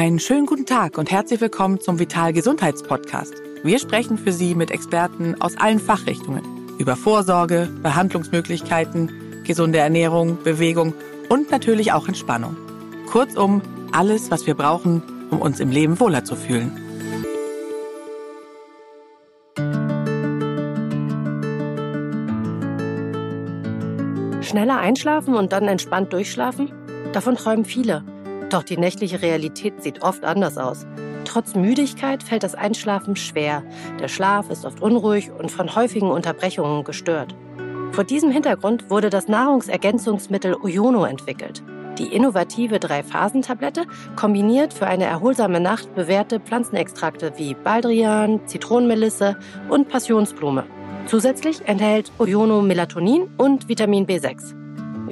Einen schönen guten Tag und herzlich willkommen zum Vital Gesundheitspodcast. Wir sprechen für Sie mit Experten aus allen Fachrichtungen über Vorsorge, Behandlungsmöglichkeiten, gesunde Ernährung, Bewegung und natürlich auch Entspannung. Kurzum, alles, was wir brauchen, um uns im Leben wohler zu fühlen. Schneller einschlafen und dann entspannt durchschlafen? Davon träumen viele. Doch die nächtliche Realität sieht oft anders aus. Trotz Müdigkeit fällt das Einschlafen schwer. Der Schlaf ist oft unruhig und von häufigen Unterbrechungen gestört. Vor diesem Hintergrund wurde das Nahrungsergänzungsmittel Oyono entwickelt. Die innovative Drei-Phasen-Tablette kombiniert für eine erholsame Nacht bewährte Pflanzenextrakte wie Baldrian, Zitronenmelisse und Passionsblume. Zusätzlich enthält Oyono Melatonin und Vitamin B6.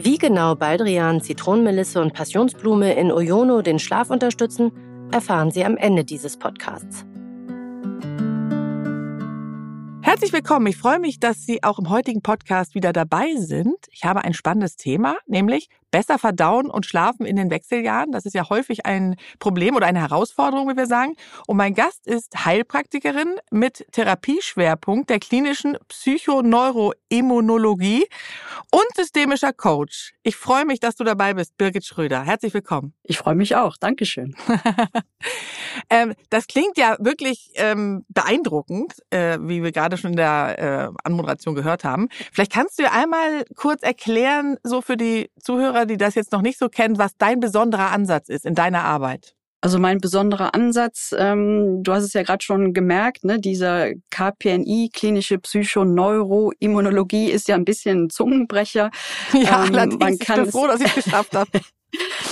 Wie genau Baldrian, Zitronenmelisse und Passionsblume in Oyono den Schlaf unterstützen, erfahren Sie am Ende dieses Podcasts. Herzlich willkommen. Ich freue mich, dass Sie auch im heutigen Podcast wieder dabei sind. Ich habe ein spannendes Thema, nämlich besser verdauen und schlafen in den Wechseljahren. Das ist ja häufig ein Problem oder eine Herausforderung, wie wir sagen. Und mein Gast ist Heilpraktikerin mit Therapieschwerpunkt der klinischen Psychoneuroimmunologie und systemischer Coach. Ich freue mich, dass du dabei bist, Birgit Schröder. Herzlich willkommen. Ich freue mich auch. Dankeschön. ähm, das klingt ja wirklich ähm, beeindruckend, äh, wie wir gerade schon in der äh, Anmoderation gehört haben. Vielleicht kannst du dir einmal kurz erklären, so für die Zuhörer, Zuhörer, die das jetzt noch nicht so kennen, was dein besonderer Ansatz ist in deiner Arbeit? Also mein besonderer Ansatz, ähm, du hast es ja gerade schon gemerkt, ne, dieser KPNI, klinische Psychoneuroimmunologie, ist ja ein bisschen ein Zungenbrecher. Ja, ähm, allerdings, man kann ich bin froh, dass ich es geschafft habe.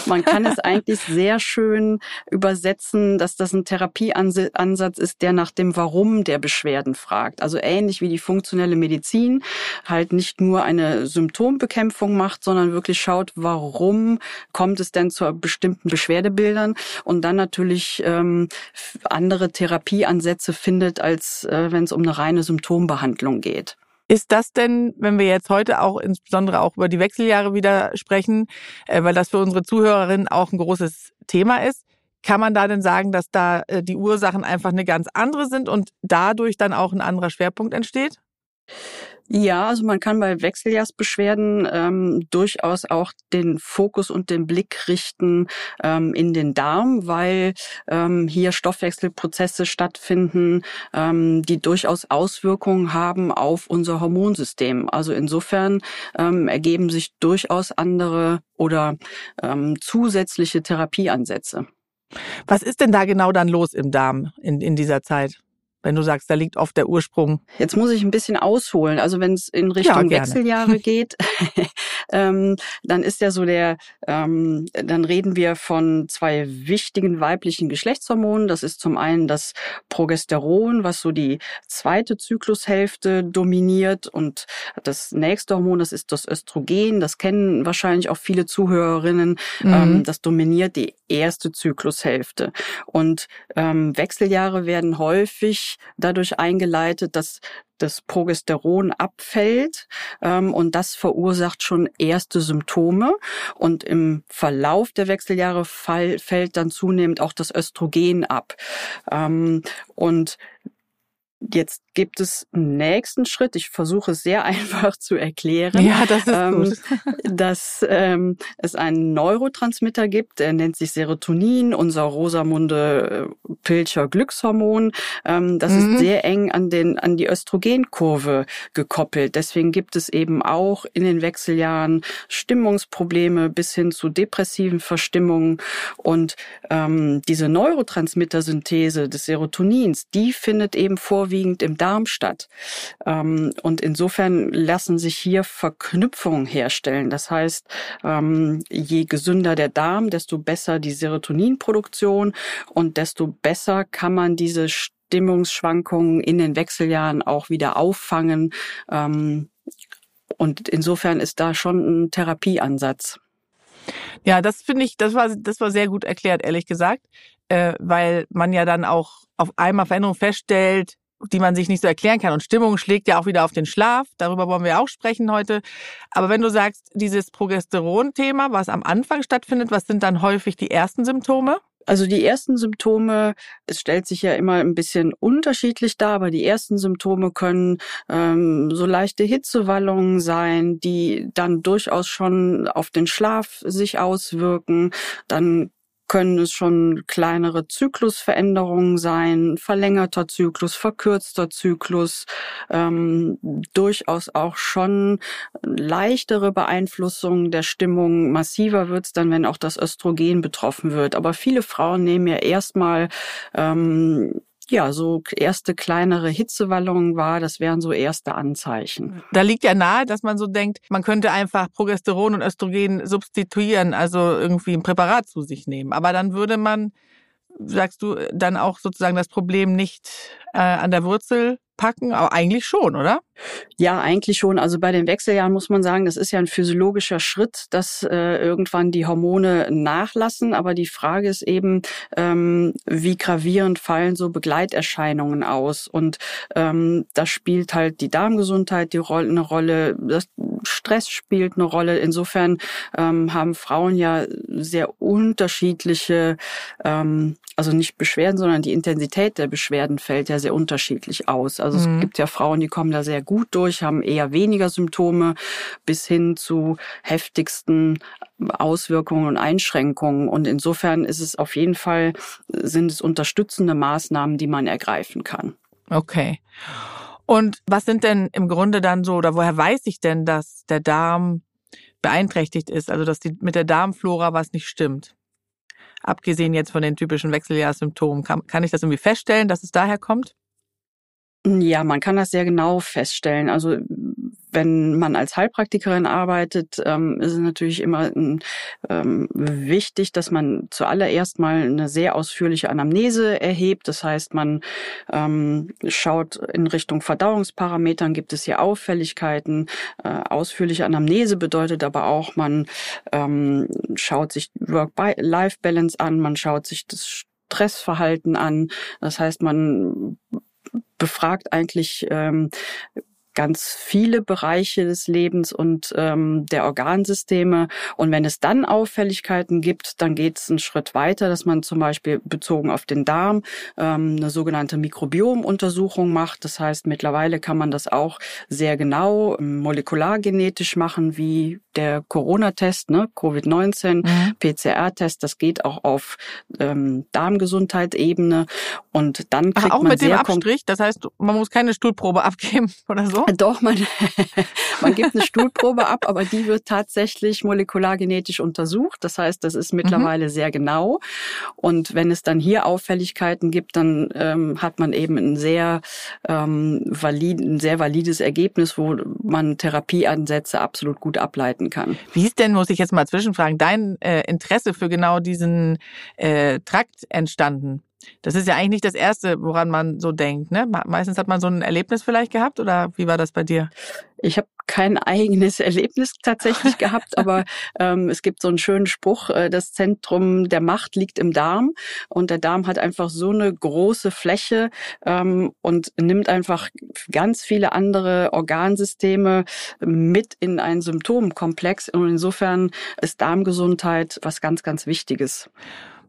Man kann es eigentlich sehr schön übersetzen, dass das ein Therapieansatz ist, der nach dem Warum der Beschwerden fragt. Also ähnlich wie die funktionelle Medizin halt nicht nur eine Symptombekämpfung macht, sondern wirklich schaut, warum kommt es denn zu bestimmten Beschwerdebildern und dann natürlich ähm, andere Therapieansätze findet, als äh, wenn es um eine reine Symptombehandlung geht. Ist das denn, wenn wir jetzt heute auch insbesondere auch über die Wechseljahre wieder sprechen, äh, weil das für unsere Zuhörerinnen auch ein großes Thema ist, kann man da denn sagen, dass da äh, die Ursachen einfach eine ganz andere sind und dadurch dann auch ein anderer Schwerpunkt entsteht? Ja, also man kann bei Wechseljahrsbeschwerden ähm, durchaus auch den Fokus und den Blick richten ähm, in den Darm, weil ähm, hier Stoffwechselprozesse stattfinden, ähm, die durchaus Auswirkungen haben auf unser Hormonsystem. Also insofern ähm, ergeben sich durchaus andere oder ähm, zusätzliche Therapieansätze. Was ist denn da genau dann los im Darm in, in dieser Zeit? Wenn du sagst, da liegt oft der Ursprung? Jetzt muss ich ein bisschen ausholen. Also wenn es in Richtung ja, Wechseljahre geht, ähm, dann ist ja so der, ähm, dann reden wir von zwei wichtigen weiblichen Geschlechtshormonen. Das ist zum einen das Progesteron, was so die zweite Zyklushälfte dominiert und das nächste Hormon, das ist das Östrogen. Das kennen wahrscheinlich auch viele Zuhörerinnen. Mhm. Ähm, das dominiert die erste Zyklushälfte. Und ähm, Wechseljahre werden häufig dadurch eingeleitet, dass das Progesteron abfällt ähm, und das verursacht schon erste Symptome und im Verlauf der Wechseljahre fall, fällt dann zunehmend auch das Östrogen ab ähm, und Jetzt gibt es einen nächsten Schritt. Ich versuche es sehr einfach zu erklären. Ja, das ist ähm, gut. dass ähm, es einen Neurotransmitter gibt, der nennt sich Serotonin, unser Rosamunde äh, Pilcher Glückshormon. Ähm, das mhm. ist sehr eng an den an die Östrogenkurve gekoppelt. Deswegen gibt es eben auch in den Wechseljahren Stimmungsprobleme bis hin zu depressiven Verstimmungen und ähm, diese Neurotransmittersynthese des Serotonins, die findet eben vor vorwiegend im Darm statt. Ähm, und insofern lassen sich hier Verknüpfungen herstellen. Das heißt, ähm, je gesünder der Darm, desto besser die Serotoninproduktion und desto besser kann man diese Stimmungsschwankungen in den Wechseljahren auch wieder auffangen. Ähm, und insofern ist da schon ein Therapieansatz. Ja, das finde ich, das war, das war sehr gut erklärt, ehrlich gesagt, äh, weil man ja dann auch auf einmal Veränderungen feststellt, die man sich nicht so erklären kann. Und Stimmung schlägt ja auch wieder auf den Schlaf. Darüber wollen wir auch sprechen heute. Aber wenn du sagst, dieses Progesteron-Thema, was am Anfang stattfindet, was sind dann häufig die ersten Symptome? Also die ersten Symptome, es stellt sich ja immer ein bisschen unterschiedlich dar, aber die ersten Symptome können ähm, so leichte Hitzewallungen sein, die dann durchaus schon auf den Schlaf sich auswirken. Dann können es schon kleinere Zyklusveränderungen sein, verlängerter Zyklus, verkürzter Zyklus, ähm, durchaus auch schon leichtere Beeinflussung der Stimmung. Massiver wird es dann, wenn auch das Östrogen betroffen wird. Aber viele Frauen nehmen ja erstmal ähm, ja, so erste kleinere Hitzewallungen war, das wären so erste Anzeichen. Da liegt ja nahe, dass man so denkt, man könnte einfach Progesteron und Östrogen substituieren, also irgendwie ein Präparat zu sich nehmen. Aber dann würde man, sagst du, dann auch sozusagen das Problem nicht äh, an der Wurzel packen? Aber eigentlich schon, oder? Ja, eigentlich schon. Also bei den Wechseljahren muss man sagen, das ist ja ein physiologischer Schritt, dass äh, irgendwann die Hormone nachlassen. Aber die Frage ist eben, ähm, wie gravierend fallen so Begleiterscheinungen aus? Und ähm, da spielt halt die Darmgesundheit die Rolle, eine Rolle. Das Stress spielt eine Rolle. Insofern ähm, haben Frauen ja sehr unterschiedliche, ähm, also nicht Beschwerden, sondern die Intensität der Beschwerden fällt ja sehr unterschiedlich aus. Also mhm. es gibt ja Frauen, die kommen da sehr gut durch, haben eher weniger Symptome bis hin zu heftigsten Auswirkungen und Einschränkungen. Und insofern ist es auf jeden Fall, sind es unterstützende Maßnahmen, die man ergreifen kann. Okay. Und was sind denn im Grunde dann so, oder woher weiß ich denn, dass der Darm beeinträchtigt ist, also dass die, mit der Darmflora was nicht stimmt? Abgesehen jetzt von den typischen Wechseljahrssymptomen, kann, kann ich das irgendwie feststellen, dass es daher kommt? Ja, man kann das sehr genau feststellen. Also wenn man als Heilpraktikerin arbeitet, ähm, ist es natürlich immer ähm, wichtig, dass man zuallererst mal eine sehr ausführliche Anamnese erhebt. Das heißt, man ähm, schaut in Richtung Verdauungsparametern, gibt es hier Auffälligkeiten. Äh, ausführliche Anamnese bedeutet aber auch, man ähm, schaut sich Work-Life-Balance an, man schaut sich das Stressverhalten an. Das heißt, man befragt eigentlich ähm, ganz viele Bereiche des Lebens und ähm, der Organsysteme. Und wenn es dann Auffälligkeiten gibt, dann geht es einen Schritt weiter, dass man zum Beispiel bezogen auf den Darm ähm, eine sogenannte Mikrobiomuntersuchung macht. Das heißt, mittlerweile kann man das auch sehr genau ähm, molekulargenetisch machen, wie der Corona-Test, ne, Covid-19, mhm. PCR-Test. Das geht auch auf ähm, Darmgesundheit-Ebene. Und dann kriegt Ach, auch man mit dem Abstrich. Das heißt, man muss keine Stuhlprobe abgeben oder so. Doch, man, man gibt eine Stuhlprobe ab, aber die wird tatsächlich molekulargenetisch untersucht. Das heißt, das ist mittlerweile mhm. sehr genau. Und wenn es dann hier Auffälligkeiten gibt, dann ähm, hat man eben ein sehr, ähm, valid, ein sehr valides Ergebnis, wo man Therapieansätze absolut gut ableiten kann. Wie ist denn, muss ich jetzt mal zwischenfragen, dein äh, Interesse für genau diesen äh, Trakt entstanden? Das ist ja eigentlich nicht das Erste, woran man so denkt. Ne? Meistens hat man so ein Erlebnis vielleicht gehabt oder wie war das bei dir? Ich habe kein eigenes Erlebnis tatsächlich gehabt, aber ähm, es gibt so einen schönen Spruch, äh, das Zentrum der Macht liegt im Darm und der Darm hat einfach so eine große Fläche ähm, und nimmt einfach ganz viele andere Organsysteme mit in einen Symptomkomplex und insofern ist Darmgesundheit was ganz, ganz Wichtiges.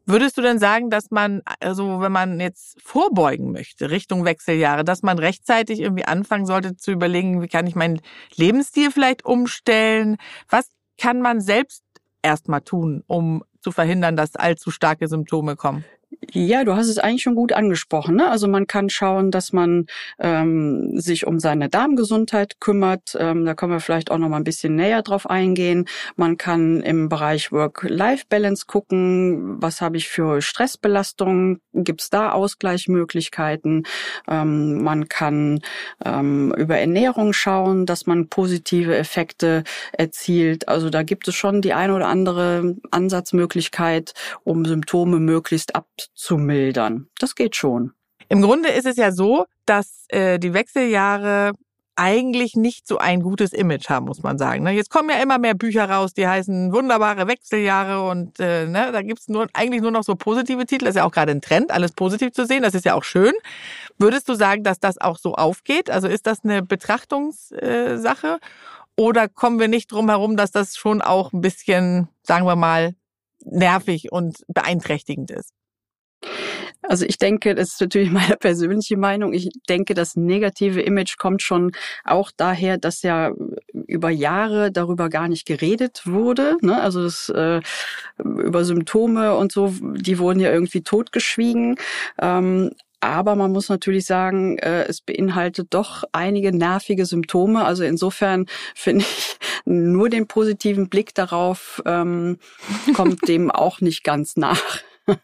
Würdest du denn sagen, dass man, also wenn man jetzt vorbeugen möchte, Richtung Wechseljahre, dass man rechtzeitig irgendwie anfangen sollte zu überlegen, wie kann ich meinen Lebensstil vielleicht umstellen? Was kann man selbst erstmal tun, um zu verhindern, dass allzu starke Symptome kommen? Ja, du hast es eigentlich schon gut angesprochen. Ne? Also man kann schauen, dass man ähm, sich um seine Darmgesundheit kümmert. Ähm, da können wir vielleicht auch noch mal ein bisschen näher drauf eingehen. Man kann im Bereich Work-Life-Balance gucken, was habe ich für Stressbelastungen, gibt es da Ausgleichsmöglichkeiten. Ähm, man kann ähm, über Ernährung schauen, dass man positive Effekte erzielt. Also da gibt es schon die eine oder andere Ansatzmöglichkeit, um Symptome möglichst ab zu mildern. Das geht schon. Im Grunde ist es ja so, dass äh, die Wechseljahre eigentlich nicht so ein gutes Image haben, muss man sagen. Ne? Jetzt kommen ja immer mehr Bücher raus, die heißen wunderbare Wechseljahre und äh, ne, da gibt's nur eigentlich nur noch so positive Titel. Das ist ja auch gerade ein Trend, alles positiv zu sehen. Das ist ja auch schön. Würdest du sagen, dass das auch so aufgeht? Also ist das eine Betrachtungssache? Oder kommen wir nicht drum herum, dass das schon auch ein bisschen, sagen wir mal, nervig und beeinträchtigend ist? Also ich denke, das ist natürlich meine persönliche Meinung. Ich denke, das negative Image kommt schon auch daher, dass ja über Jahre darüber gar nicht geredet wurde. Ne? Also das, äh, über Symptome und so, die wurden ja irgendwie totgeschwiegen. Ähm, aber man muss natürlich sagen, äh, es beinhaltet doch einige nervige Symptome. Also insofern finde ich nur den positiven Blick darauf ähm, kommt dem auch nicht ganz nach.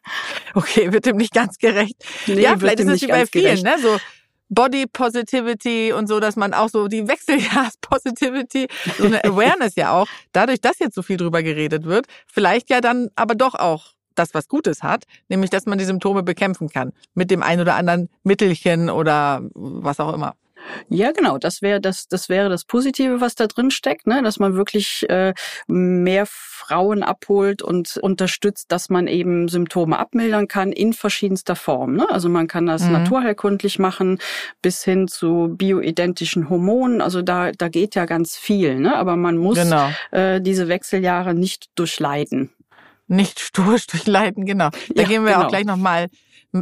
Okay, wird dem nicht ganz gerecht. Nee, ja, vielleicht ist es wie bei vielen, gerecht. ne? So Body Positivity und so, dass man auch so die Wechseljahrs-Positivity, so eine Awareness ja auch, dadurch, dass jetzt so viel drüber geredet wird, vielleicht ja dann aber doch auch das was Gutes hat, nämlich dass man die Symptome bekämpfen kann mit dem ein oder anderen Mittelchen oder was auch immer. Ja, genau. Das wäre das, das wäre das Positive, was da drin steckt, ne? dass man wirklich äh, mehr Frauen abholt und unterstützt, dass man eben Symptome abmildern kann in verschiedenster Form. Ne? Also man kann das mhm. naturheilkundlich machen, bis hin zu bioidentischen Hormonen. Also da, da geht ja ganz viel. Ne? Aber man muss genau. äh, diese Wechseljahre nicht durchleiden. Nicht stursch durchleiden, genau. Da ja, gehen wir genau. auch gleich nochmal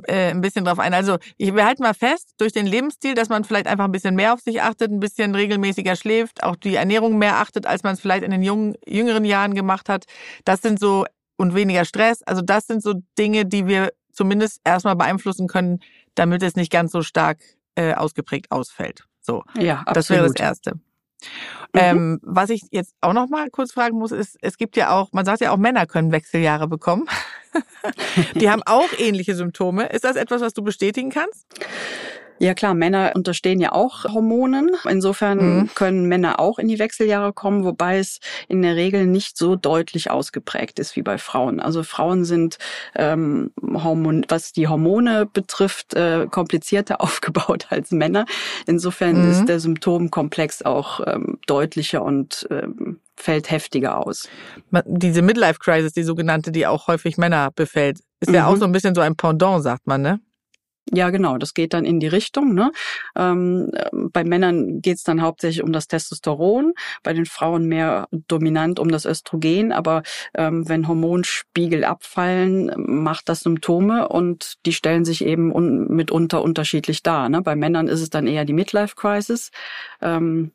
äh, ein bisschen drauf ein. Also ich, wir halten mal fest, durch den Lebensstil, dass man vielleicht einfach ein bisschen mehr auf sich achtet, ein bisschen regelmäßiger schläft, auch die Ernährung mehr achtet, als man es vielleicht in den jungen, jüngeren Jahren gemacht hat. Das sind so, und weniger Stress. Also das sind so Dinge, die wir zumindest erstmal beeinflussen können, damit es nicht ganz so stark äh, ausgeprägt ausfällt. So, ja, absolut. das wäre das Erste. Mhm. Ähm, was ich jetzt auch noch mal kurz fragen muss, ist, es gibt ja auch, man sagt ja auch, Männer können Wechseljahre bekommen. Die haben auch ähnliche Symptome. Ist das etwas, was du bestätigen kannst? Ja klar, Männer unterstehen ja auch Hormonen. Insofern mhm. können Männer auch in die Wechseljahre kommen, wobei es in der Regel nicht so deutlich ausgeprägt ist wie bei Frauen. Also Frauen sind, ähm, Hormon, was die Hormone betrifft, äh, komplizierter aufgebaut als Männer. Insofern mhm. ist der Symptomkomplex auch ähm, deutlicher und ähm, fällt heftiger aus. Diese Midlife Crisis, die sogenannte, die auch häufig Männer befällt, ist mhm. ja auch so ein bisschen so ein Pendant, sagt man, ne? Ja, genau, das geht dann in die Richtung. Ne? Ähm, bei Männern geht es dann hauptsächlich um das Testosteron, bei den Frauen mehr dominant um das Östrogen. Aber ähm, wenn Hormonspiegel abfallen, macht das Symptome und die stellen sich eben un mitunter unterschiedlich dar. Ne? Bei Männern ist es dann eher die Midlife Crisis. Ähm,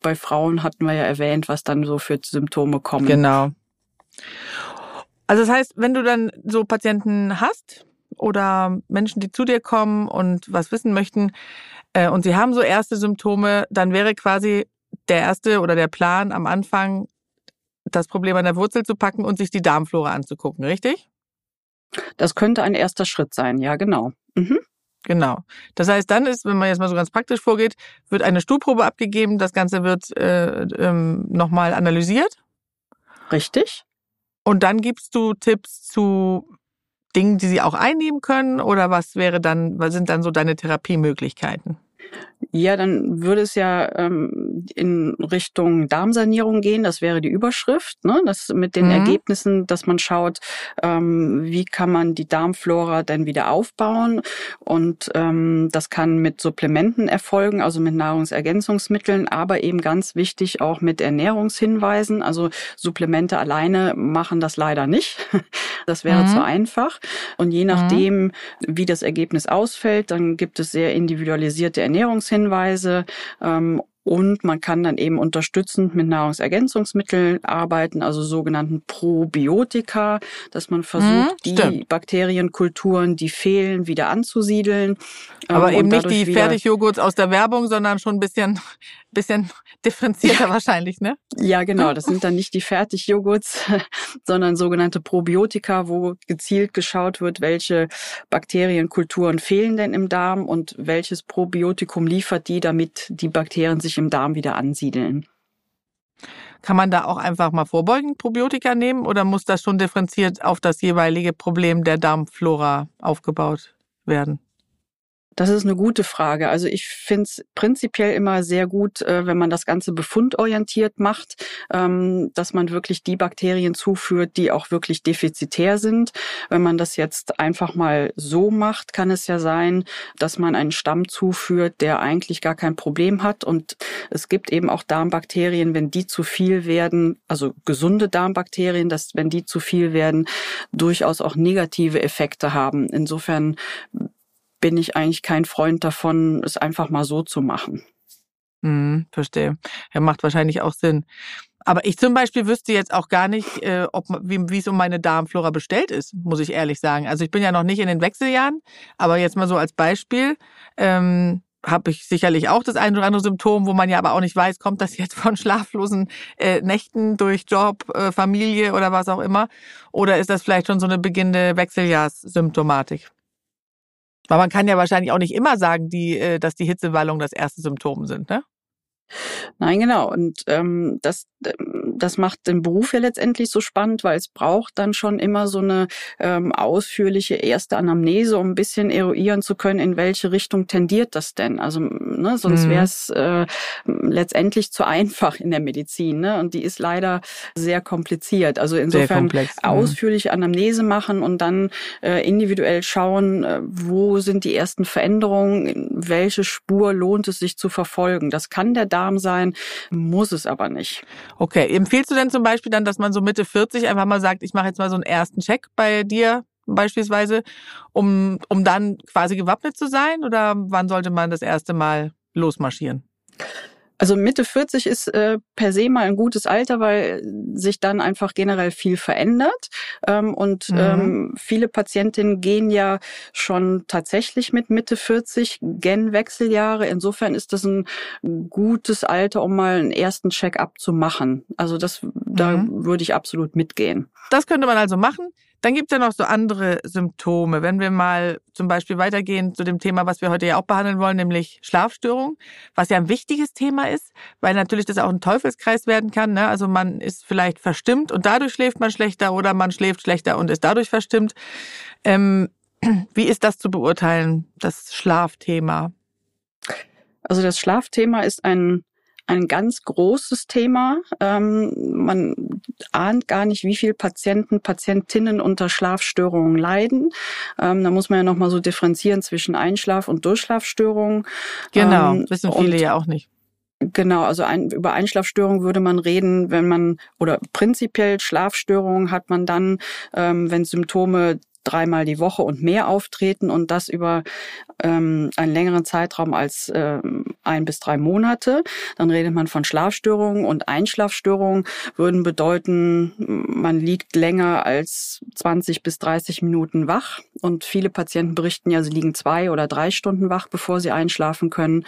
bei Frauen hatten wir ja erwähnt, was dann so für Symptome kommen. Genau. Also das heißt, wenn du dann so Patienten hast, oder Menschen, die zu dir kommen und was wissen möchten äh, und sie haben so erste Symptome, dann wäre quasi der erste oder der Plan am Anfang, das Problem an der Wurzel zu packen und sich die Darmflora anzugucken, richtig? Das könnte ein erster Schritt sein, ja, genau. Mhm. Genau. Das heißt, dann ist, wenn man jetzt mal so ganz praktisch vorgeht, wird eine Stuhlprobe abgegeben, das Ganze wird äh, ähm, nochmal analysiert. Richtig. Und dann gibst du Tipps zu Dingen, die sie auch einnehmen können? Oder was wäre dann, was sind dann so deine Therapiemöglichkeiten? Ja, dann würde es ja ähm, in Richtung Darmsanierung gehen. Das wäre die Überschrift. Ne? Das mit den mhm. Ergebnissen, dass man schaut, ähm, wie kann man die Darmflora dann wieder aufbauen. Und ähm, das kann mit Supplementen erfolgen, also mit Nahrungsergänzungsmitteln, aber eben ganz wichtig auch mit Ernährungshinweisen. Also Supplemente alleine machen das leider nicht. Das wäre mhm. zu einfach. Und je nachdem, mhm. wie das Ergebnis ausfällt, dann gibt es sehr individualisierte Ernährungshinweise ähm, und man kann dann eben unterstützend mit Nahrungsergänzungsmitteln arbeiten, also sogenannten Probiotika, dass man versucht, hm, die Bakterienkulturen, die fehlen, wieder anzusiedeln. Aber ähm, eben nicht die Fertigjoghurts aus der Werbung, sondern schon ein bisschen, bisschen differenzierter ja. wahrscheinlich, ne? Ja, genau. Das sind dann nicht die Fertigjoghurts, sondern sogenannte Probiotika, wo gezielt geschaut wird, welche Bakterienkulturen fehlen denn im Darm und welches Probiotikum liefert die, damit die Bakterien sich im Darm wieder ansiedeln. Kann man da auch einfach mal vorbeugend Probiotika nehmen oder muss das schon differenziert auf das jeweilige Problem der Darmflora aufgebaut werden? Das ist eine gute Frage. Also ich finde es prinzipiell immer sehr gut, äh, wenn man das Ganze befundorientiert macht, ähm, dass man wirklich die Bakterien zuführt, die auch wirklich defizitär sind. Wenn man das jetzt einfach mal so macht, kann es ja sein, dass man einen Stamm zuführt, der eigentlich gar kein Problem hat. Und es gibt eben auch Darmbakterien, wenn die zu viel werden, also gesunde Darmbakterien, dass wenn die zu viel werden, durchaus auch negative Effekte haben. Insofern bin ich eigentlich kein Freund davon, es einfach mal so zu machen. Hm, verstehe. Ja, macht wahrscheinlich auch Sinn. Aber ich zum Beispiel wüsste jetzt auch gar nicht, äh, ob, wie, es um meine Darmflora bestellt ist, muss ich ehrlich sagen. Also ich bin ja noch nicht in den Wechseljahren, aber jetzt mal so als Beispiel. Ähm, habe ich sicherlich auch das ein oder andere Symptom, wo man ja aber auch nicht weiß, kommt das jetzt von schlaflosen äh, Nächten durch Job, äh, Familie oder was auch immer? Oder ist das vielleicht schon so eine beginnende Wechseljahrssymptomatik? Weil man kann ja wahrscheinlich auch nicht immer sagen, die, äh, dass die Hitzewallungen das erste Symptom sind, ne? Nein, genau. Und ähm, das, ähm, das macht den Beruf ja letztendlich so spannend, weil es braucht dann schon immer so eine ähm, ausführliche erste Anamnese, um ein bisschen eruieren zu können, in welche Richtung tendiert das denn. Also ne, sonst mhm. wäre es äh, letztendlich zu einfach in der Medizin. Ne? Und die ist leider sehr kompliziert. Also insofern komplex, mhm. ausführliche Anamnese machen und dann äh, individuell schauen, äh, wo sind die ersten Veränderungen, welche Spur lohnt es sich zu verfolgen. Das kann der Darm sein, muss es aber nicht. Okay, empfiehlst du denn zum Beispiel dann, dass man so Mitte 40 einfach mal sagt, ich mache jetzt mal so einen ersten Check bei dir beispielsweise, um, um dann quasi gewappnet zu sein? Oder wann sollte man das erste Mal losmarschieren? Also Mitte 40 ist äh, per se mal ein gutes Alter, weil sich dann einfach generell viel verändert. Ähm, und mhm. ähm, viele Patientinnen gehen ja schon tatsächlich mit Mitte 40 Gen-Wechseljahre. Insofern ist das ein gutes Alter, um mal einen ersten Check-up zu machen. Also das, mhm. da würde ich absolut mitgehen. Das könnte man also machen. Dann gibt es ja noch so andere Symptome. Wenn wir mal zum Beispiel weitergehen zu dem Thema, was wir heute ja auch behandeln wollen, nämlich Schlafstörung, was ja ein wichtiges Thema ist, weil natürlich das auch ein Teufelskreis werden kann. Ne? Also man ist vielleicht verstimmt und dadurch schläft man schlechter oder man schläft schlechter und ist dadurch verstimmt. Ähm, wie ist das zu beurteilen, das Schlafthema? Also das Schlafthema ist ein ein ganz großes Thema. Ähm, man ahnt gar nicht, wie viele Patienten, Patientinnen unter Schlafstörungen leiden. Ähm, da muss man ja nochmal so differenzieren zwischen Einschlaf- und Durchschlafstörungen. Genau, ähm, wissen viele ja auch nicht. Genau, also ein, über Einschlafstörungen würde man reden, wenn man oder prinzipiell Schlafstörungen hat man dann, ähm, wenn Symptome dreimal die Woche und mehr auftreten und das über ähm, einen längeren Zeitraum als ähm, ein bis drei Monate. Dann redet man von Schlafstörungen und Einschlafstörungen würden bedeuten, man liegt länger als 20 bis 30 Minuten wach. Und viele Patienten berichten ja, sie liegen zwei oder drei Stunden wach, bevor sie einschlafen können.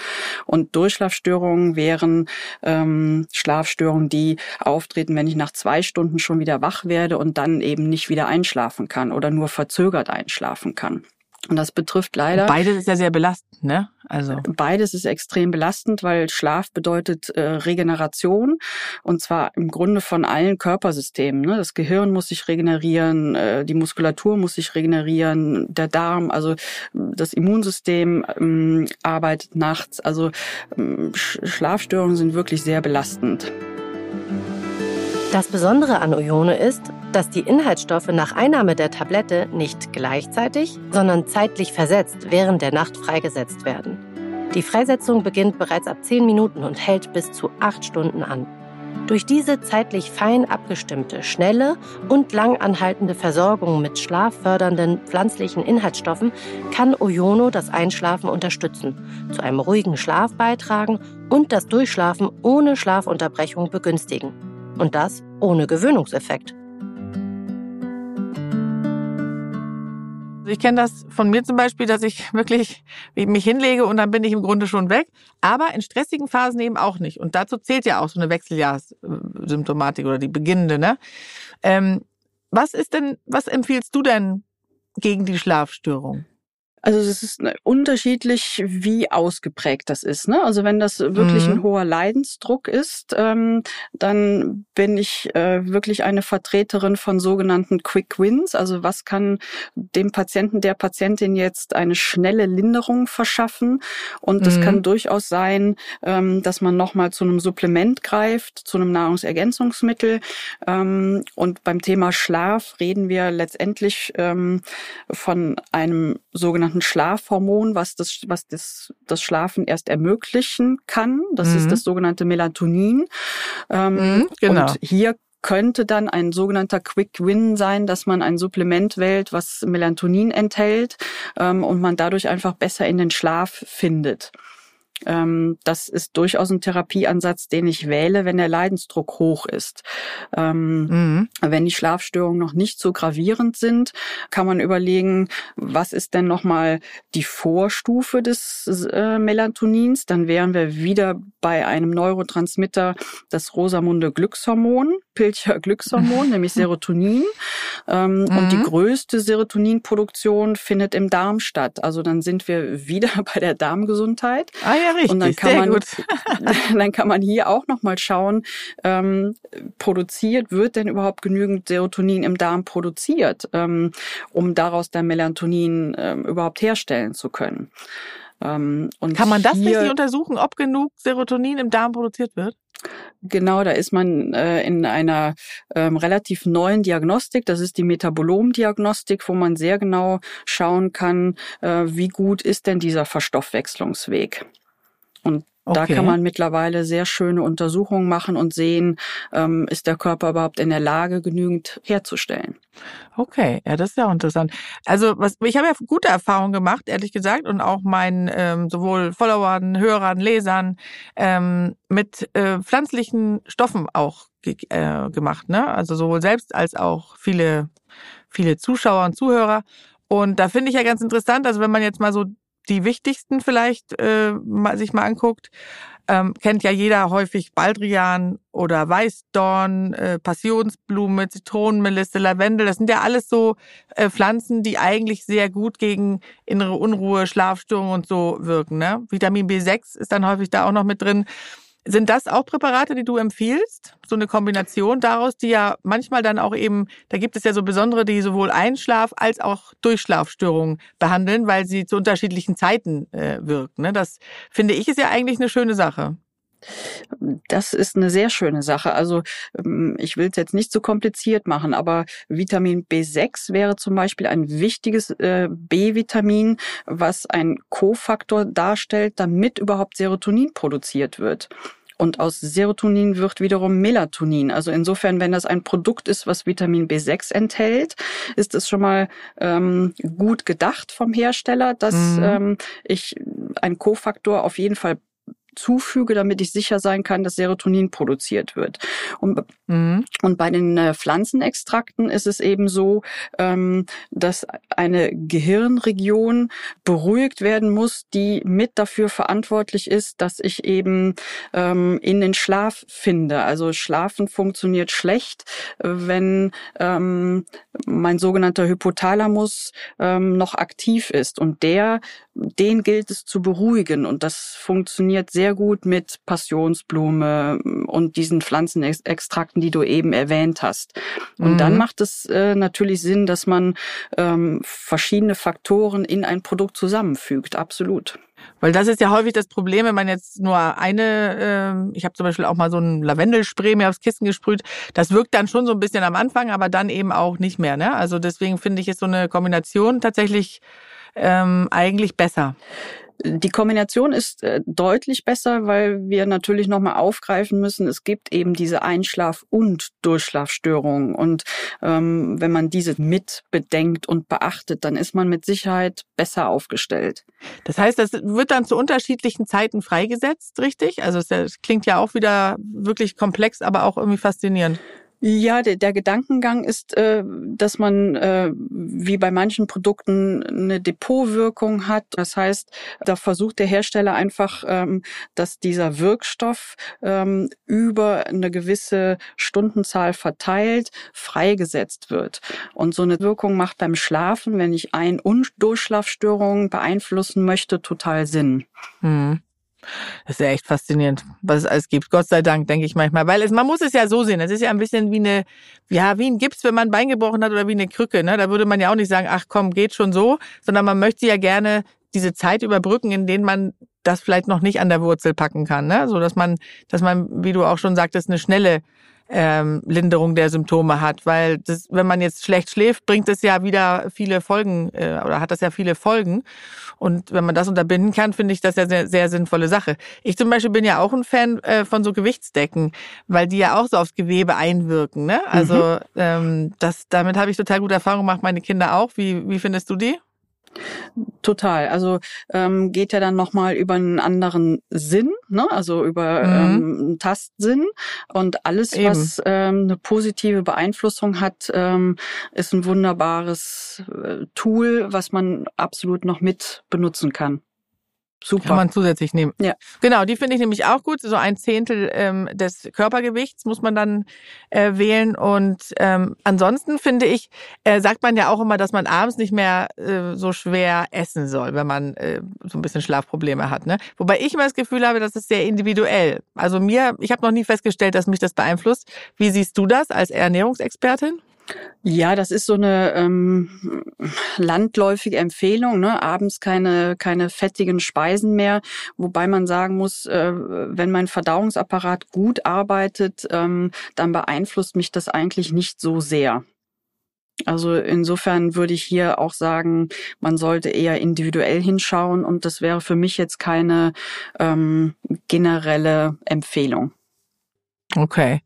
Und Durchschlafstörungen wären ähm, Schlafstörungen, die auftreten, wenn ich nach zwei Stunden schon wieder wach werde und dann eben nicht wieder einschlafen kann oder nur verzögert einschlafen kann. Und das betrifft leider. Beides ist ja sehr belastend, ne? Also. Beides ist extrem belastend, weil Schlaf bedeutet äh, Regeneration und zwar im Grunde von allen Körpersystemen. Ne? Das Gehirn muss sich regenerieren, äh, die Muskulatur muss sich regenerieren, der Darm, also das Immunsystem ähm, arbeitet nachts. Also ähm, Schlafstörungen sind wirklich sehr belastend. Das Besondere an Oyone ist, dass die Inhaltsstoffe nach Einnahme der Tablette nicht gleichzeitig, sondern zeitlich versetzt während der Nacht freigesetzt werden. Die Freisetzung beginnt bereits ab 10 Minuten und hält bis zu 8 Stunden an. Durch diese zeitlich fein abgestimmte, schnelle und lang anhaltende Versorgung mit schlaffördernden pflanzlichen Inhaltsstoffen kann Oyono das Einschlafen unterstützen, zu einem ruhigen Schlaf beitragen und das Durchschlafen ohne Schlafunterbrechung begünstigen. Und das ohne Gewöhnungseffekt. Ich kenne das von mir zum Beispiel, dass ich wirklich mich hinlege und dann bin ich im Grunde schon weg. Aber in stressigen Phasen eben auch nicht. Und dazu zählt ja auch so eine Wechseljahrssymptomatik oder die beginnende. Ne? Ähm, was ist denn, was empfiehlst du denn gegen die Schlafstörung? Also es ist ne, unterschiedlich, wie ausgeprägt das ist. Ne? Also wenn das wirklich mhm. ein hoher Leidensdruck ist, ähm, dann bin ich äh, wirklich eine Vertreterin von sogenannten Quick Wins. Also was kann dem Patienten, der Patientin jetzt eine schnelle Linderung verschaffen? Und es mhm. kann durchaus sein, ähm, dass man nochmal zu einem Supplement greift, zu einem Nahrungsergänzungsmittel. Ähm, und beim Thema Schlaf reden wir letztendlich ähm, von einem sogenannten sogenannten Schlafhormon, was das, was das, das Schlafen erst ermöglichen kann. Das mhm. ist das sogenannte Melatonin. Ähm, mhm, genau. Und hier könnte dann ein sogenannter Quick Win sein, dass man ein Supplement wählt, was Melatonin enthält ähm, und man dadurch einfach besser in den Schlaf findet. Ähm, das ist durchaus ein Therapieansatz, den ich wähle, wenn der Leidensdruck hoch ist. Ähm, mhm. Wenn die Schlafstörungen noch nicht so gravierend sind, kann man überlegen, was ist denn nochmal die Vorstufe des äh, Melatonins? Dann wären wir wieder bei einem Neurotransmitter, das Rosamunde Glückshormon, Pilcher Glückshormon, nämlich Serotonin. Ähm, mhm. Und die größte Serotoninproduktion findet im Darm statt. Also dann sind wir wieder bei der Darmgesundheit. Ah ja, richtig. Und dann kann man, gut. dann kann man hier auch nochmal schauen, ähm, produziert, wird denn überhaupt genügend Serotonin im Darm produziert, ähm, um daraus dann Melatonin ähm, überhaupt herstellen zu können. Ähm, und kann man das hier, nicht untersuchen, ob genug Serotonin im Darm produziert wird? Genau, da ist man äh, in einer ähm, relativ neuen Diagnostik. Das ist die Metabolom-Diagnostik, wo man sehr genau schauen kann, äh, wie gut ist denn dieser Verstoffwechslungsweg. Und da kann man mittlerweile sehr schöne Untersuchungen machen und sehen, ähm, ist der Körper überhaupt in der Lage, genügend herzustellen. Okay, ja, das ist ja interessant. Also was, ich habe ja gute Erfahrungen gemacht, ehrlich gesagt, und auch meinen ähm, sowohl Followern, Hörern, Lesern ähm, mit äh, pflanzlichen Stoffen auch ge äh, gemacht, ne? Also sowohl selbst als auch viele viele Zuschauer und Zuhörer. Und da finde ich ja ganz interessant, also wenn man jetzt mal so die wichtigsten vielleicht äh, sich mal anguckt, ähm, kennt ja jeder häufig Baldrian oder Weißdorn, äh, Passionsblume, Zitronenmelisse, Lavendel. Das sind ja alles so äh, Pflanzen, die eigentlich sehr gut gegen innere Unruhe, Schlafstörungen und so wirken. Ne? Vitamin B6 ist dann häufig da auch noch mit drin. Sind das auch Präparate, die du empfiehlst? So eine Kombination daraus, die ja manchmal dann auch eben, da gibt es ja so besondere, die sowohl Einschlaf als auch Durchschlafstörungen behandeln, weil sie zu unterschiedlichen Zeiten äh, wirken. Ne? Das finde ich ist ja eigentlich eine schöne Sache. Das ist eine sehr schöne Sache. Also ähm, ich will es jetzt nicht so kompliziert machen, aber Vitamin B6 wäre zum Beispiel ein wichtiges äh, B-Vitamin, was ein Kofaktor darstellt, damit überhaupt Serotonin produziert wird. Und aus Serotonin wird wiederum Melatonin. Also insofern, wenn das ein Produkt ist, was Vitamin B6 enthält, ist es schon mal ähm, gut gedacht vom Hersteller, dass mhm. ähm, ich einen Kofaktor auf jeden Fall zufüge, damit ich sicher sein kann, dass Serotonin produziert wird. Und, mhm. und bei den äh, Pflanzenextrakten ist es eben so, ähm, dass eine Gehirnregion beruhigt werden muss, die mit dafür verantwortlich ist, dass ich eben ähm, in den Schlaf finde. Also Schlafen funktioniert schlecht, wenn ähm, mein sogenannter Hypothalamus ähm, noch aktiv ist. Und der, den gilt es zu beruhigen. Und das funktioniert sehr gut mit Passionsblume und diesen Pflanzenextrakten, die du eben erwähnt hast. Und mhm. dann macht es äh, natürlich Sinn, dass man ähm, verschiedene Faktoren in ein Produkt zusammenfügt. Absolut. Weil das ist ja häufig das Problem, wenn man jetzt nur eine, äh, ich habe zum Beispiel auch mal so ein Lavendelspray mir aufs Kissen gesprüht, das wirkt dann schon so ein bisschen am Anfang, aber dann eben auch nicht mehr. Ne? Also deswegen finde ich ist so eine Kombination tatsächlich ähm, eigentlich besser. Die Kombination ist äh, deutlich besser, weil wir natürlich nochmal aufgreifen müssen, es gibt eben diese Einschlaf- und Durchschlafstörungen. Und ähm, wenn man diese mit bedenkt und beachtet, dann ist man mit Sicherheit besser aufgestellt. Das heißt, das wird dann zu unterschiedlichen Zeiten freigesetzt, richtig? Also das klingt ja auch wieder wirklich komplex, aber auch irgendwie faszinierend. Ja, der, der Gedankengang ist, äh, dass man äh, wie bei manchen Produkten eine Depotwirkung hat. Das heißt, da versucht der Hersteller einfach, ähm, dass dieser Wirkstoff ähm, über eine gewisse Stundenzahl verteilt freigesetzt wird. Und so eine Wirkung macht beim Schlafen, wenn ich Ein- und Durchschlafstörungen beeinflussen möchte, total Sinn. Hm. Das ist ja echt faszinierend, was es alles gibt. Gott sei Dank, denke ich manchmal. Weil es, man muss es ja so sehen. Es ist ja ein bisschen wie eine, ja, wie ein Gips, wenn man ein Bein gebrochen hat oder wie eine Krücke. Ne? Da würde man ja auch nicht sagen, ach komm, geht schon so, sondern man möchte ja gerne diese Zeit überbrücken, in denen man das vielleicht noch nicht an der Wurzel packen kann. Ne? So dass man, dass man, wie du auch schon sagtest, eine schnelle ähm, Linderung der Symptome hat, weil das, wenn man jetzt schlecht schläft, bringt es ja wieder viele Folgen äh, oder hat das ja viele Folgen. Und wenn man das unterbinden kann, finde ich das ja sehr, sehr sinnvolle Sache. Ich zum Beispiel bin ja auch ein Fan äh, von so Gewichtsdecken, weil die ja auch so aufs Gewebe einwirken. Ne? Also mhm. ähm, das, damit habe ich total gute Erfahrungen gemacht, meine Kinder auch. Wie, wie findest du die? Total. Also ähm, geht ja dann nochmal über einen anderen Sinn, ne? also über mhm. ähm, Tastsinn. Und alles, Eben. was ähm, eine positive Beeinflussung hat, ähm, ist ein wunderbares äh, Tool, was man absolut noch mit benutzen kann. Super. Kann man zusätzlich nehmen. Ja. Genau, die finde ich nämlich auch gut. So ein Zehntel ähm, des Körpergewichts muss man dann äh, wählen. Und ähm, ansonsten finde ich, äh, sagt man ja auch immer, dass man abends nicht mehr äh, so schwer essen soll, wenn man äh, so ein bisschen Schlafprobleme hat. Ne? Wobei ich immer das Gefühl habe, das ist sehr individuell. Also mir, ich habe noch nie festgestellt, dass mich das beeinflusst. Wie siehst du das als Ernährungsexpertin? Ja, das ist so eine ähm, landläufige Empfehlung. Ne? Abends keine keine fettigen Speisen mehr, wobei man sagen muss, äh, wenn mein Verdauungsapparat gut arbeitet, ähm, dann beeinflusst mich das eigentlich nicht so sehr. Also insofern würde ich hier auch sagen, man sollte eher individuell hinschauen und das wäre für mich jetzt keine ähm, generelle Empfehlung. Okay.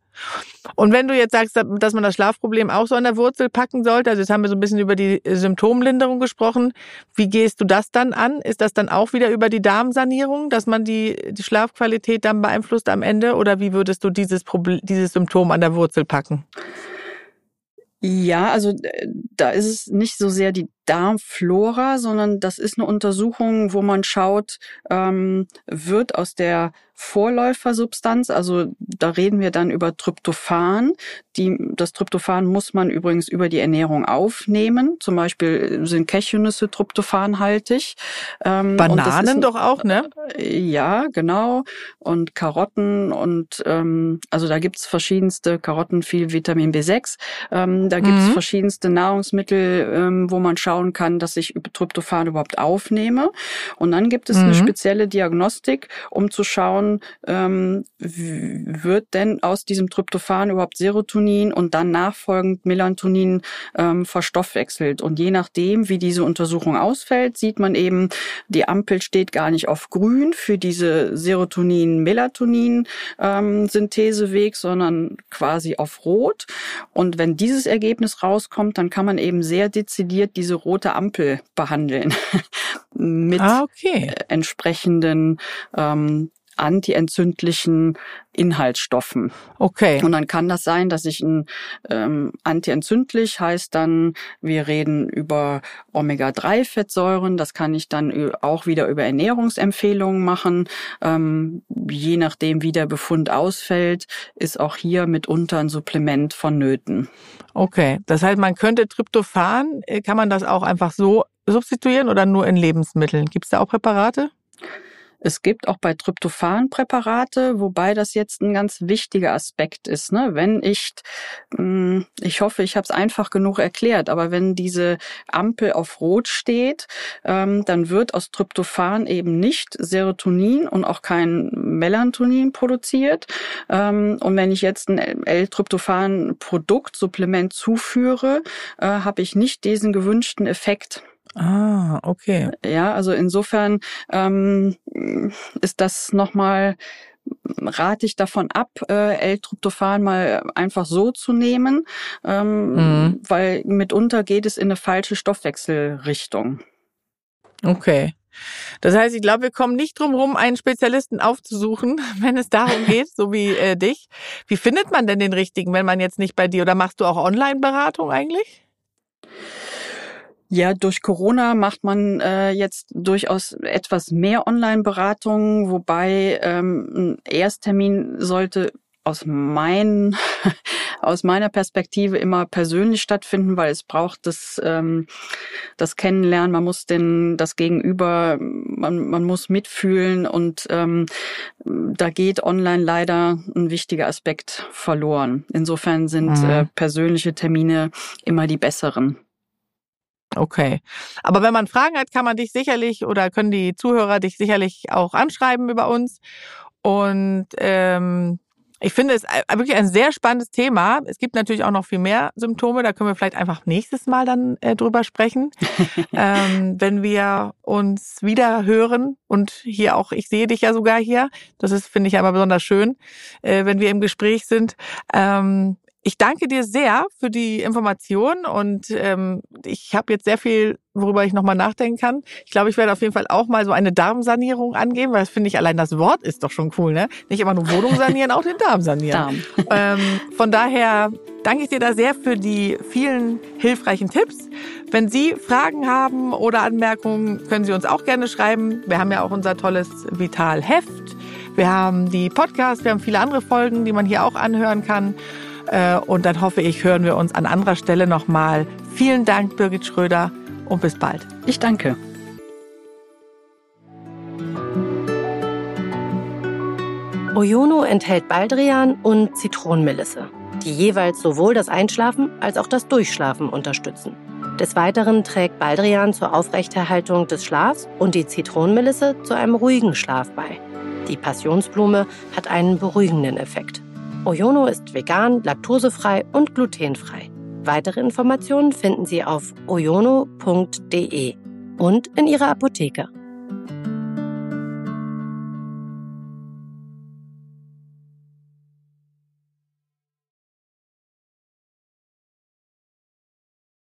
Und wenn du jetzt sagst, dass man das Schlafproblem auch so an der Wurzel packen sollte, also jetzt haben wir so ein bisschen über die Symptomlinderung gesprochen, wie gehst du das dann an? Ist das dann auch wieder über die Darmsanierung, dass man die, die Schlafqualität dann beeinflusst am Ende? Oder wie würdest du dieses, Problem, dieses Symptom an der Wurzel packen? Ja, also äh, da ist es nicht so sehr die Darmflora, sondern das ist eine Untersuchung, wo man schaut, ähm, wird aus der Vorläufersubstanz, also da reden wir dann über Tryptophan. Die, das Tryptophan muss man übrigens über die Ernährung aufnehmen. Zum Beispiel sind Cashewnüsse tryptophanhaltig. Ähm, Bananen doch auch, ne? Ja, genau. Und Karotten und ähm, also da gibt's verschiedenste Karotten, viel Vitamin B6. Ähm, da gibt's mhm. verschiedenste Nahrungsmittel, ähm, wo man schauen kann, dass ich Tryptophan überhaupt aufnehme. Und dann gibt es mhm. eine spezielle Diagnostik, um zu schauen, ähm, wird denn aus diesem Tryptophan überhaupt Serotonin und dann nachfolgend Melatonin ähm, verstoffwechselt. Und je nachdem, wie diese Untersuchung ausfällt, sieht man eben, die Ampel steht gar nicht auf grün für diese Serotonin-Melatonin-Syntheseweg, ähm, sondern quasi auf rot. Und wenn dieses Ergebnis rauskommt, dann kann man eben sehr dezidiert diese rote Ampel behandeln mit ah, okay. entsprechenden ähm, antientzündlichen Inhaltsstoffen. Okay. Und dann kann das sein, dass ich ein ähm, antientzündlich heißt dann, wir reden über Omega-3-Fettsäuren. Das kann ich dann auch wieder über Ernährungsempfehlungen machen. Ähm, je nachdem, wie der Befund ausfällt, ist auch hier mitunter ein Supplement vonnöten. Okay, das heißt, man könnte Tryptophan, äh, kann man das auch einfach so substituieren oder nur in Lebensmitteln? Gibt es da auch Präparate? Es gibt auch bei Tryptophan Präparate, wobei das jetzt ein ganz wichtiger Aspekt ist. Ne? Wenn ich, hm, ich hoffe, ich habe es einfach genug erklärt, aber wenn diese Ampel auf Rot steht, ähm, dann wird aus Tryptophan eben nicht Serotonin und auch kein Melatonin produziert. Ähm, und wenn ich jetzt ein L-Tryptophan-Produkt, Supplement zuführe, äh, habe ich nicht diesen gewünschten Effekt. Ah, okay. Ja, also insofern ähm, ist das nochmal rate ich davon ab, äh, L-Tryptophan mal einfach so zu nehmen, ähm, mhm. weil mitunter geht es in eine falsche Stoffwechselrichtung. Okay. Das heißt, ich glaube, wir kommen nicht drum rum, einen Spezialisten aufzusuchen, wenn es darum geht, so wie äh, dich. Wie findet man denn den richtigen, wenn man jetzt nicht bei dir oder machst du auch Online-Beratung eigentlich? Ja, durch Corona macht man äh, jetzt durchaus etwas mehr Online-Beratung, wobei ähm, ein Ersttermin sollte aus, mein, aus meiner Perspektive immer persönlich stattfinden, weil es braucht das, ähm, das Kennenlernen, man muss den, das Gegenüber, man, man muss mitfühlen und ähm, da geht online leider ein wichtiger Aspekt verloren. Insofern sind mhm. äh, persönliche Termine immer die besseren. Okay. Aber wenn man Fragen hat, kann man dich sicherlich oder können die Zuhörer dich sicherlich auch anschreiben über uns. Und ähm, ich finde es wirklich ein sehr spannendes Thema. Es gibt natürlich auch noch viel mehr Symptome. Da können wir vielleicht einfach nächstes Mal dann äh, drüber sprechen, ähm, wenn wir uns wieder hören. Und hier auch, ich sehe dich ja sogar hier. Das ist, finde ich, immer besonders schön, äh, wenn wir im Gespräch sind. Ähm, ich danke dir sehr für die Information und ähm, ich habe jetzt sehr viel, worüber ich nochmal nachdenken kann. Ich glaube, ich werde auf jeden Fall auch mal so eine Darmsanierung angehen, weil das finde ich allein das Wort ist doch schon cool, ne? Nicht immer nur Wohnung sanieren, auch den Darm sanieren. Darm. Ähm, von daher danke ich dir da sehr für die vielen hilfreichen Tipps. Wenn Sie Fragen haben oder Anmerkungen, können Sie uns auch gerne schreiben. Wir haben ja auch unser tolles Vital-Heft. Wir haben die Podcasts, wir haben viele andere Folgen, die man hier auch anhören kann. Äh, und dann hoffe ich, hören wir uns an anderer Stelle nochmal. Vielen Dank, Birgit Schröder, und bis bald. Ich danke. Oyono enthält Baldrian und Zitronenmelisse, die jeweils sowohl das Einschlafen als auch das Durchschlafen unterstützen. Des Weiteren trägt Baldrian zur Aufrechterhaltung des Schlafs und die Zitronenmelisse zu einem ruhigen Schlaf bei. Die Passionsblume hat einen beruhigenden Effekt. Oyono ist vegan, laktosefrei und glutenfrei. Weitere Informationen finden Sie auf oyono.de und in Ihrer Apotheke.